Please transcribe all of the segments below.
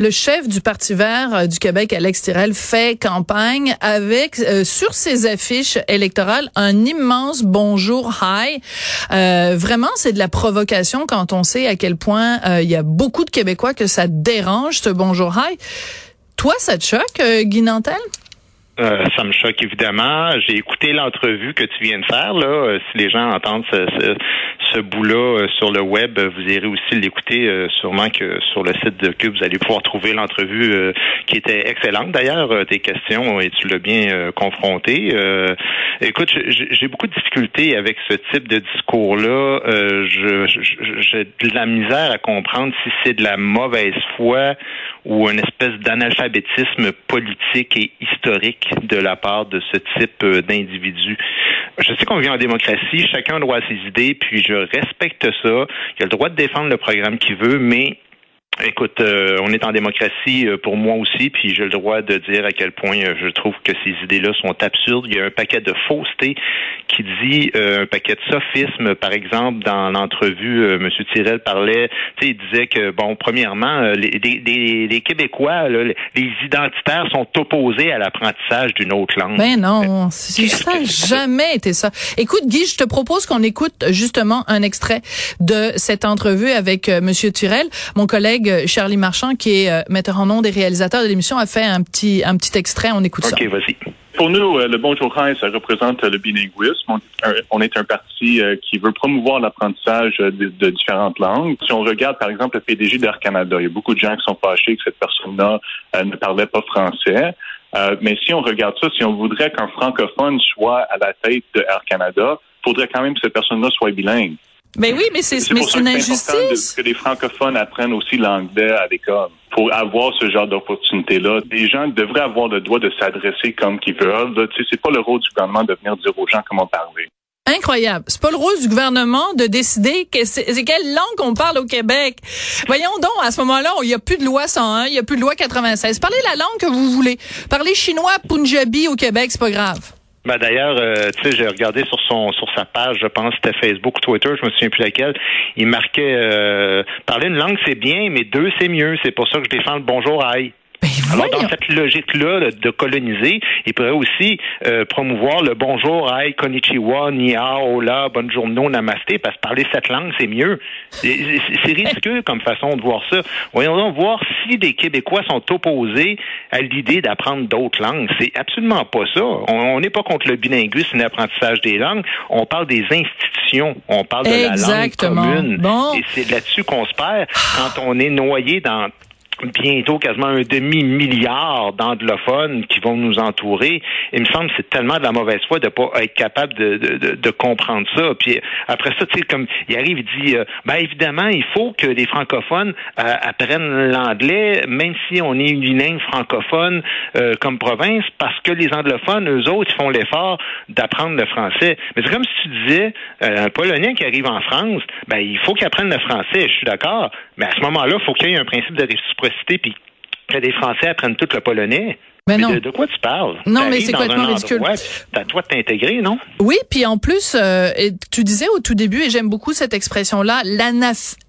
Le chef du Parti vert euh, du Québec, Alex Tirel, fait campagne avec euh, sur ses affiches électorales un immense bonjour hi. Euh, vraiment, c'est de la provocation quand on sait à quel point il y a beaucoup de Québécois que ça dérange ce bonjour hi. Toi, ça te choque, Guy Nantel? Ça me choque évidemment. J'ai écouté l'entrevue que tu viens de faire. Là, si les gens entendent ce, ce, ce bout-là euh, sur le web, euh, vous irez aussi l'écouter. euh, sûrement que sur le site de Cube, vous allez pouvoir trouver l'entrevue qui était excellente. D'ailleurs, tes questions et tu l'as bien confronté. Écoute, j'ai beaucoup de difficultés avec ce type de discours-là. J'ai de la misère à comprendre si c'est de la mauvaise foi ou une espèce d'analphabétisme politique et historique de la part de ce type euh, d'individu. Je sais qu'on vit en démocratie, chacun à ses idées, puis je respecte ça. Il a le droit de défendre le programme qu'il veut, mais Écoute, euh, on est en démocratie euh, pour moi aussi, puis j'ai le droit de dire à quel point euh, je trouve que ces idées-là sont absurdes. Il y a un paquet de fausseté qui dit euh, un paquet de sophismes. Par exemple, dans l'entrevue, euh, M. Tirel parlait, tu sais, il disait que bon, premièrement, euh, les, les- les- les Québécois, là, les identitaires sont opposés à l'apprentissage d'une autre langue. Ben non, ça n'a jamais été ça. Écoute, Guy, je te propose qu'on écoute justement un extrait de cette entrevue avec Monsieur Turel. Mon collègue euh, Charlie Marchand, qui est euh, metteur en ondes et réalisateur de l'émission, a fait un petit un petit extrait. On écoute ça. OK, vas-y. Pour nous, euh, le Bonjour High, ça représente euh, le bilinguisme. On est un, on est un parti euh, qui veut promouvoir l'apprentissage euh, de, de différentes langues. Si on regarde, par exemple, le PDG d'Air Canada, il y a beaucoup de gens qui sont fâchés que cette personne-là euh, ne parlait pas français. Euh, mais si on regarde ça, si on voudrait qu'un francophone soit à la tête de Air Canada, il faudrait quand même que cette personne-là soit bilingue. Ben oui, mais c'est mais c'est une injustice. de- que les francophones apprennent aussi l'anglais à l'école pour avoir ce genre d'opportunité-là. Les gens devraient avoir le droit de s'adresser comme qu'ils veulent. là. Tu sais, c'est pas le rôle du gouvernement de venir dire aux gens comment parler. Incroyable. C'est pas le rôle du gouvernement de décider que c'est quelle langue qu'on parle au Québec. Voyons donc, à ce moment-là, il y a plus de loi 101, il y a plus de loi 96. Parlez la langue que vous voulez. Parlez chinois, punjabi au Québec, c'est pas grave. Ben d'ailleurs, euh, tu sais, j'ai regardé sur son sur sa page, je pense c'était Facebook ou Twitter, je me souviens plus laquelle. Il marquait euh, parler une langue c'est bien, mais deux c'est mieux. C'est pour ça que je défends le bonjour aïe. Alors, dans cette logique-là là, de coloniser, il pourrait aussi euh, promouvoir le bonjour, hi, konnichiwa, ni hao, hola, bonne journée, namasté, parce que parler cette langue, c'est mieux. C'est ridicule comme façon de voir ça. Voyons donc voir si des Québécois sont opposés à l'idée d'apprendre d'autres langues. C'est absolument pas ça. On on n'est pas contre le bilinguisme et l'apprentissage des langues. On parle des institutions. On parle de Exactement. la langue commune. Bon. Et c'est là-dessus qu'on se perd quand on est noyé dans bientôt quasiment un demi-milliard d'anglophones qui vont nous entourer. Il me semble que c'est tellement de la mauvaise foi de pas être capable de, de, de, comprendre ça. Puis après ça, tu sais, comme il arrive, il dit, euh, ben évidemment, il faut que les francophones euh, apprennent l'anglais, même si on est une langue francophone euh, comme province, parce que les anglophones, eux autres, ils font l'effort d'apprendre le français. Mais c'est comme si tu disais, euh, un Polonais qui arrive en France, ben il faut qu'il apprenne le français. Je suis d'accord. Mais à ce moment-là, il faut qu'il y ait un principe de réciprocité, puis que les Français apprennent tout le polonais. Mais Mais non. De, de quoi tu parles? Non, mais c'est complètement ridicule. T'as toi de t'intégrer, non? Oui, puis en plus, euh, tu disais au tout début, et j'aime beaucoup cette expression-là,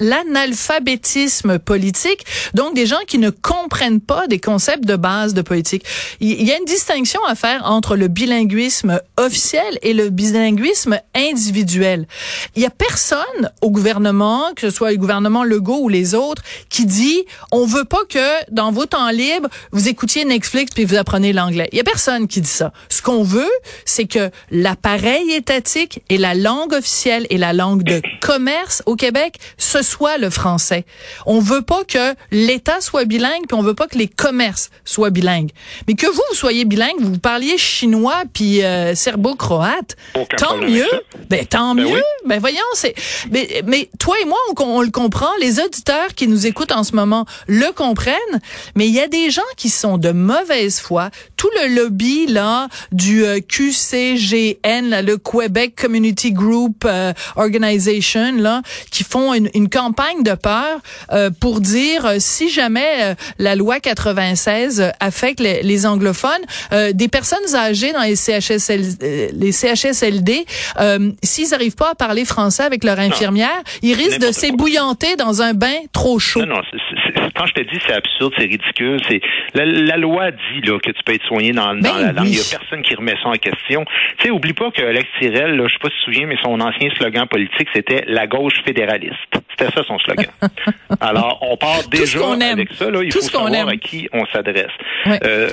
l'analphabétisme politique, donc des gens qui ne comprennent pas des concepts de base de politique. Il il y a une distinction à faire entre le bilinguisme officiel et le bilinguisme individuel. Il y a personne au gouvernement, que ce soit le gouvernement Legault ou les autres, qui dit on veut pas que dans vos temps libres vous écoutiez Netflix puis vous apprenez l'anglais. Il y a personne qui dit ça. Ce qu'on veut, c'est que l'appareil étatique et la langue officielle et la langue de commerce au Québec, ce soit le français. On veut pas que l'État soit bilingue puis on veut pas que les commerces soient bilingues. Mais que vous, vous soyez bilingue, vous parliez chinois puis euh, serbo-croate, tant mieux. Ben tant Ben mieux. oui. Ben voyons, c'est mais, mais toi et moi on, on le comprend, les auditeurs qui nous écoutent en ce moment le comprennent, mais il y a des gens qui sont de mauvaise mauvaise foi. Tout le lobby là du euh, QCGN, là, le Quebec Community Group euh, Organization, là, qui font une, une campagne de peur euh, pour dire euh, si jamais la loi 96 affecte les, les anglophones, des personnes âgées dans les CHSL, les CHSLD, s'ils n'arrivent pas à parler français avec leur infirmière, ils risquent de s'ébouillanter dans un bain trop chaud. Non, non, quand je te dis c'est absurde, c'est ridicule, c'est la, loi dit là que tu peux être soigné dans, dans ben la langue. Il y a personne qui remet ça en question. Tu sais, oublie pas que Alex Tirel, là, je sais pas si tu te souviens, mais son ancien slogan politique c'était la gauche fédéraliste. C'était ça son slogan. Alors, on part déjà avec ça. Là, il faut savoir à qui on s'adresse. Euh,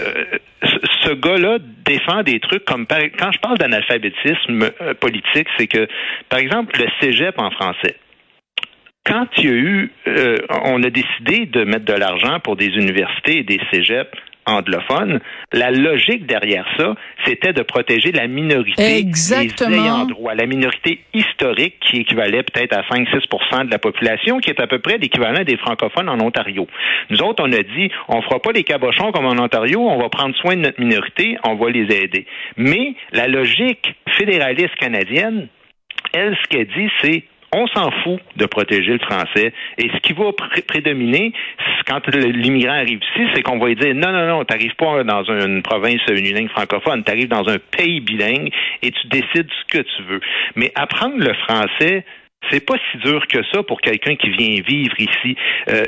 ce gars-là défend des trucs comme quand je parle d'analphabétisme euh, politique, c'est que, par exemple, le cégep en français quand il y a eu, euh, on a décidé de mettre de l'argent pour des universités et des cégeps anglophones, la logique derrière ça, c'était de protéger la minorité Exactement. des ayants droit, la minorité historique qui équivalait peut-être à 5-6% de la population, qui est à peu près l'équivalent des francophones en Ontario. Nous autres, on a dit, on fera pas les cabochons comme en Ontario, on va prendre soin de notre minorité, on va les aider. Mais la logique fédéraliste canadienne, elle, ce qu'elle dit, c'est on s'en fout de protéger le français. Et ce qui va prédominer quand l'immigrant arrive ici, c'est qu'on va lui dire non, non, non, t'arrives pas dans une province unilingue francophone, tu arrives dans un pays bilingue et tu décides ce que tu veux. Mais apprendre le français, c'est pas si dur que ça pour quelqu'un qui vient vivre ici. Euh,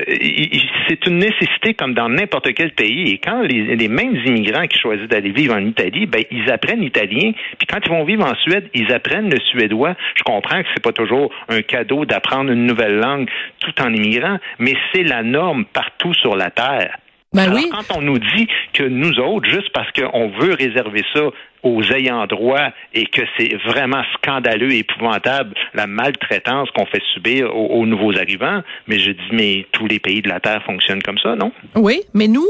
c'est une nécessité comme dans n'importe quel pays. Et quand les, mêmes immigrants qui choisissent d'aller vivre en Italie, ben ils apprennent l'italien. Puis quand ils vont vivre en Suède, ils apprennent le suédois. Je comprends que c'est pas toujours un cadeau d'apprendre une nouvelle langue tout en immigrant, mais c'est la norme partout sur la terre. Ben oui. quand on nous dit que nous autres, juste parce qu'on veut réserver ça aux ayants droit et que c'est vraiment scandaleux et épouvantable la maltraitance qu'on fait subir aux, nouveaux arrivants. Mais je dis, mais tous les pays de la Terre fonctionnent comme ça, non? Oui, mais nous,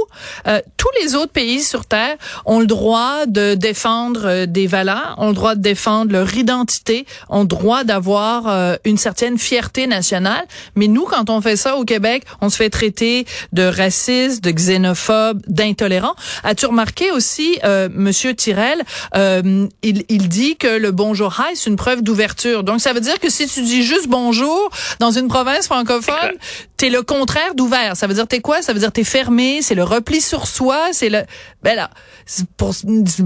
euh, tous les autres pays sur Terre ont le droit de défendre euh, des valeurs, ont le droit de défendre leur identité, ont le droit d'avoir euh, une certaine fierté nationale. Mais nous, quand on fait ça au Québec, on se fait traiter de raciste, de xénophobe, d'intolérant. As-tu remarqué aussi, Monsieur Tirel, euh, il, il, dit que le bonjour hi, c'est une preuve d'ouverture. Donc, ça veut dire que si tu dis juste bonjour dans une province francophone, t'es le contraire d'ouvert. Ça veut dire t'es quoi? Ça veut dire t'es fermé, c'est le repli sur soi, c'est le... Ben là, pour,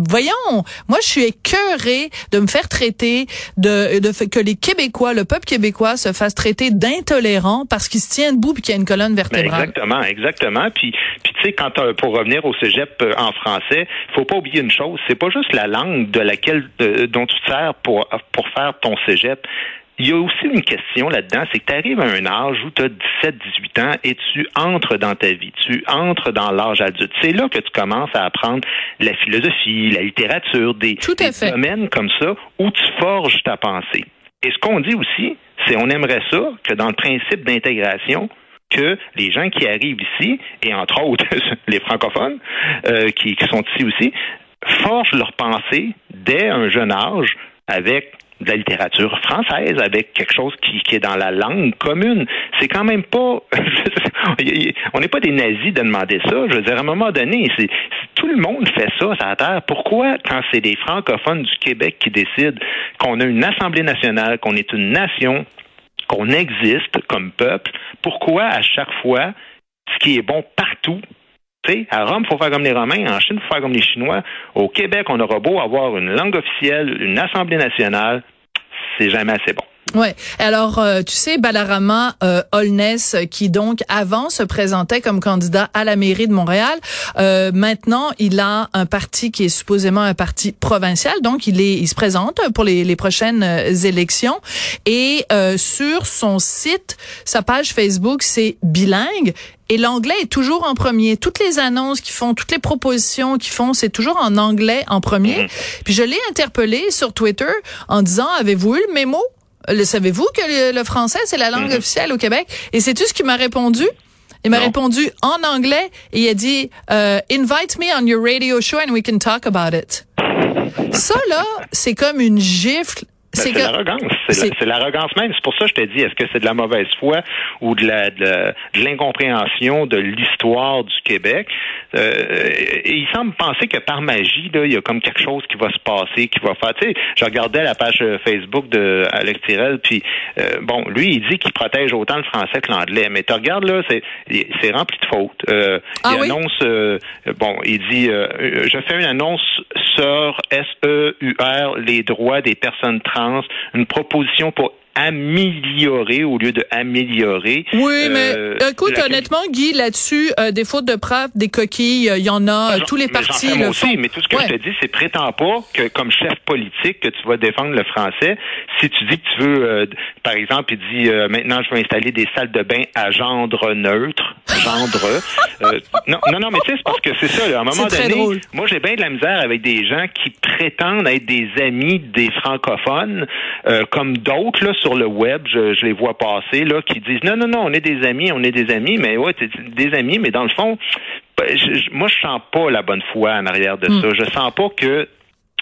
voyons, moi je suis écœurée de me faire traiter de, de que les Québécois, le peuple québécois se fasse traiter d'intolérant parce qu'il se tient debout puis qu'il y a une colonne ben, vertébrale. exactement, exactement. Puis, puis tu sais, quand euh, pour revenir au cégep euh, en français, faut pas oublier une chose, c'est pas juste la langue de laquelle dont tu te sers pour pour faire ton cégep il y a aussi une question là-dedans, c'est que tu arrives à un âge où tu as 17, 18 ans et tu entres dans ta vie, tu entres dans l'âge adulte. C'est là que tu commences à apprendre la philosophie, la littérature, des, domaines comme ça où tu forges ta pensée. Et ce qu'on dit aussi, c'est on aimerait ça que dans le principe d'intégration, que les gens qui arrivent ici, et entre autres les francophones euh, qui, qui sont ici aussi, forgent leur pensée dès un jeune âge avec de la littérature française avec quelque chose qui, est dans la langue commune. C'est quand même pas. on n'est pas des nazis de demander ça. Je veux dire, à un moment donné, c'est, tout le monde fait ça sur la Terre. Pourquoi, quand c'est des francophones du Québec qui décident qu'on a une Assemblée nationale, qu'on est une nation, qu'on existe comme peuple, pourquoi à chaque fois, ce qui est bon partout, sais, à Rome, il faut faire comme les Romains. En Chine, il faut faire comme les Chinois. Au Québec, on aura beau avoir une langue officielle, une Assemblée nationale jamais assez bon. Ouais. Alors, euh, tu sais, Balarama euh, Holness, qui donc avant se présentait comme candidat à la mairie de Montréal, euh, maintenant il a un parti qui est supposément un parti provincial, donc il est, il se présente pour les, les prochaines euh, élections. Et sur son site, sa page Facebook, c'est bilingue. Et l'anglais est toujours en premier. Toutes les annonces qu'ils font, toutes les propositions qu'ils font, c'est toujours en anglais en premier. Mm-hmm. Puis je l'ai interpellé sur Twitter en disant, avez-vous eu le mémo? Le savez-vous que le, français, c'est la langue mm-hmm. officielle au Québec? Et c'est tout ce qu'il m'a répondu? Il m'a répondu en anglais et il a dit euh, Invite me on your radio show and we can talk about it. Ça, là, c'est comme une gifle c'est l'arrogance. C'est l'arrogance même. C'est pour ça que je te dis, est-ce que c'est de la mauvaise foi ou de la de, l'incompréhension de l'histoire du Québec? Euh, et il semble penser que par magie, là, il y a comme quelque chose qui va se passer, qui va faire. Tu sais, je regardais la page euh, Facebook de Alex Tirel, puis euh, bon, lui, il dit qu'il protège autant le français que l'anglais. Mais tu regardes là, c'est rempli de fautes. Euh, ah il annonce, bon, il dit, je fais une annonce sur S-E-U-R, les droits des personnes trans, une proposition pour améliorer au lieu de améliorer. Oui, mais euh, écoute, honnêtement, Guy, là-dessus, euh, des fautes de preuve, des coquilles, il y en a, tous les partis le aussi, Mais tout ce que je te dis, c'est prétends pas que comme chef politique que tu vas défendre le français. Si tu dis que tu veux, euh, par exemple, il dit maintenant je veux installer des salles de bain à gendre neutre, gendre. non, non, non, mais tu sais, c'est parce que c'est ça. Là, à un moment donné, moi j'ai bien de la misère avec des gens qui prétendent être des amis des francophones, comme d'autres là sur le web, je, les vois passer, là, qui disent non, non, non, on est des amis, on est des amis, mais ouais, des amis, mais dans le fond, ben, moi, je sens pas la bonne foi en arrière de hmm. ça. Je sens pas que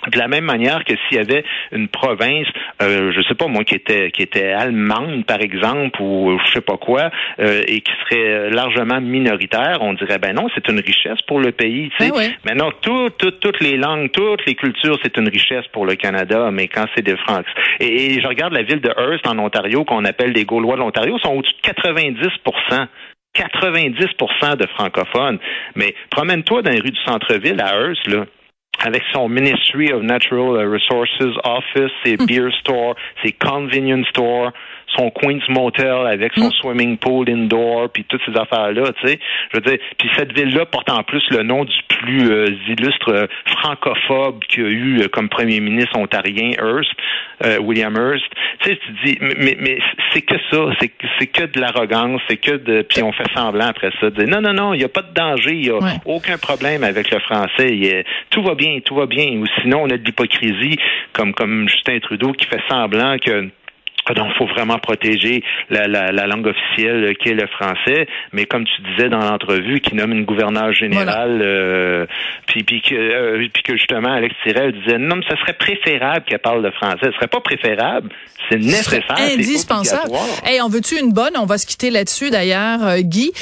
de la même manière que s'il y avait une province, euh, je sais pas moi, qui était qui était allemande par exemple ou je sais pas quoi, euh, et qui serait largement minoritaire, on dirait ben non, c'est une richesse pour le pays. Tu sais. Ben Maintenant, toutes les langues, toutes les cultures, c'est une richesse pour le Canada, mais quand c'est des Francs. Et, je regarde la ville de Hearst en Ontario, qu'on appelle les Gaulois de l'Ontario, sont au-dessus de 90% 90% de francophones. Mais promène-toi dans les rues du centre-ville à Hearst, là avec son Ministry of Natural Resources Office, ses beer store, ses convenience store, son Queen's Motel avec son mm. swimming pool indoor, puis toutes ces affaires-là, tu sais. Je veux dire, puis cette ville-là porte en plus le nom du plus euh, illustre euh, francophobe qu'il y a eu euh, comme premier ministre ontarien, Hearst, William Hearst. Tu sais, tu dis, mais, mais c'est que ça, c'est c'est que de l'arrogance, c'est que de, puis on fait semblant après ça, de dire, non, non, non, il n'y a pas de danger, il n'y a aucun problème avec le français, tout va bien, tout va bien. Ou sinon, on a de l'hypocrisie, comme comme Justin Trudeau qui fait semblant que donc, il faut vraiment protéger la, langue officielle qui est le français. Mais comme tu disais dans l'entrevue, qui nomme une gouverneure générale, euh, puis, puis, que, euh, puis que justement Alex Tirel disait non, mais ça serait préférable qu'elle parle le français. Ce serait pas préférable, c'est nécessaire, indispensable. Hey, on veut-tu une bonne? On va se quitter là-dessus d'ailleurs, euh, Guy.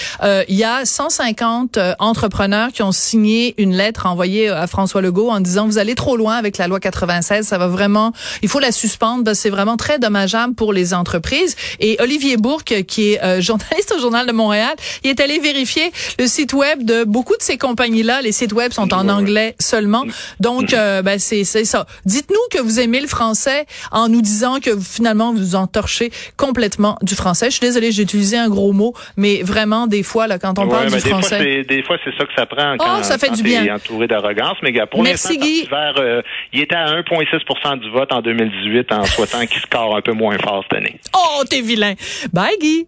Il y a 150 entrepreneurs qui ont signé une lettre envoyée à François Legault en disant vous allez trop loin avec la loi 96. Ça va vraiment, il faut la suspendre. C'est vraiment très dommageable pour les entreprises. Et Olivier Bourque, qui est euh, journaliste au Journal de Montréal, il est allé vérifier le site web de beaucoup de ces compagnies-là. Les sites web sont en anglais seulement. Donc, euh, ben, c'est ça. Dites-nous que vous aimez le français en nous disant que finalement vous entorchez complètement du français. Je suis désolée, j'ai utilisé un gros mot, mais vraiment des fois là, quand on parle du des français, fois, des fois c'est ça que ça prend oh, quand, ça fait du bien. entouré d'arrogance. Mais pour Merci Guy. Euh, il était à 1,6% du vote en 2018 en souhaitant qu'il score un peu moins fort Oh, t'es vilain. Bye, Guy.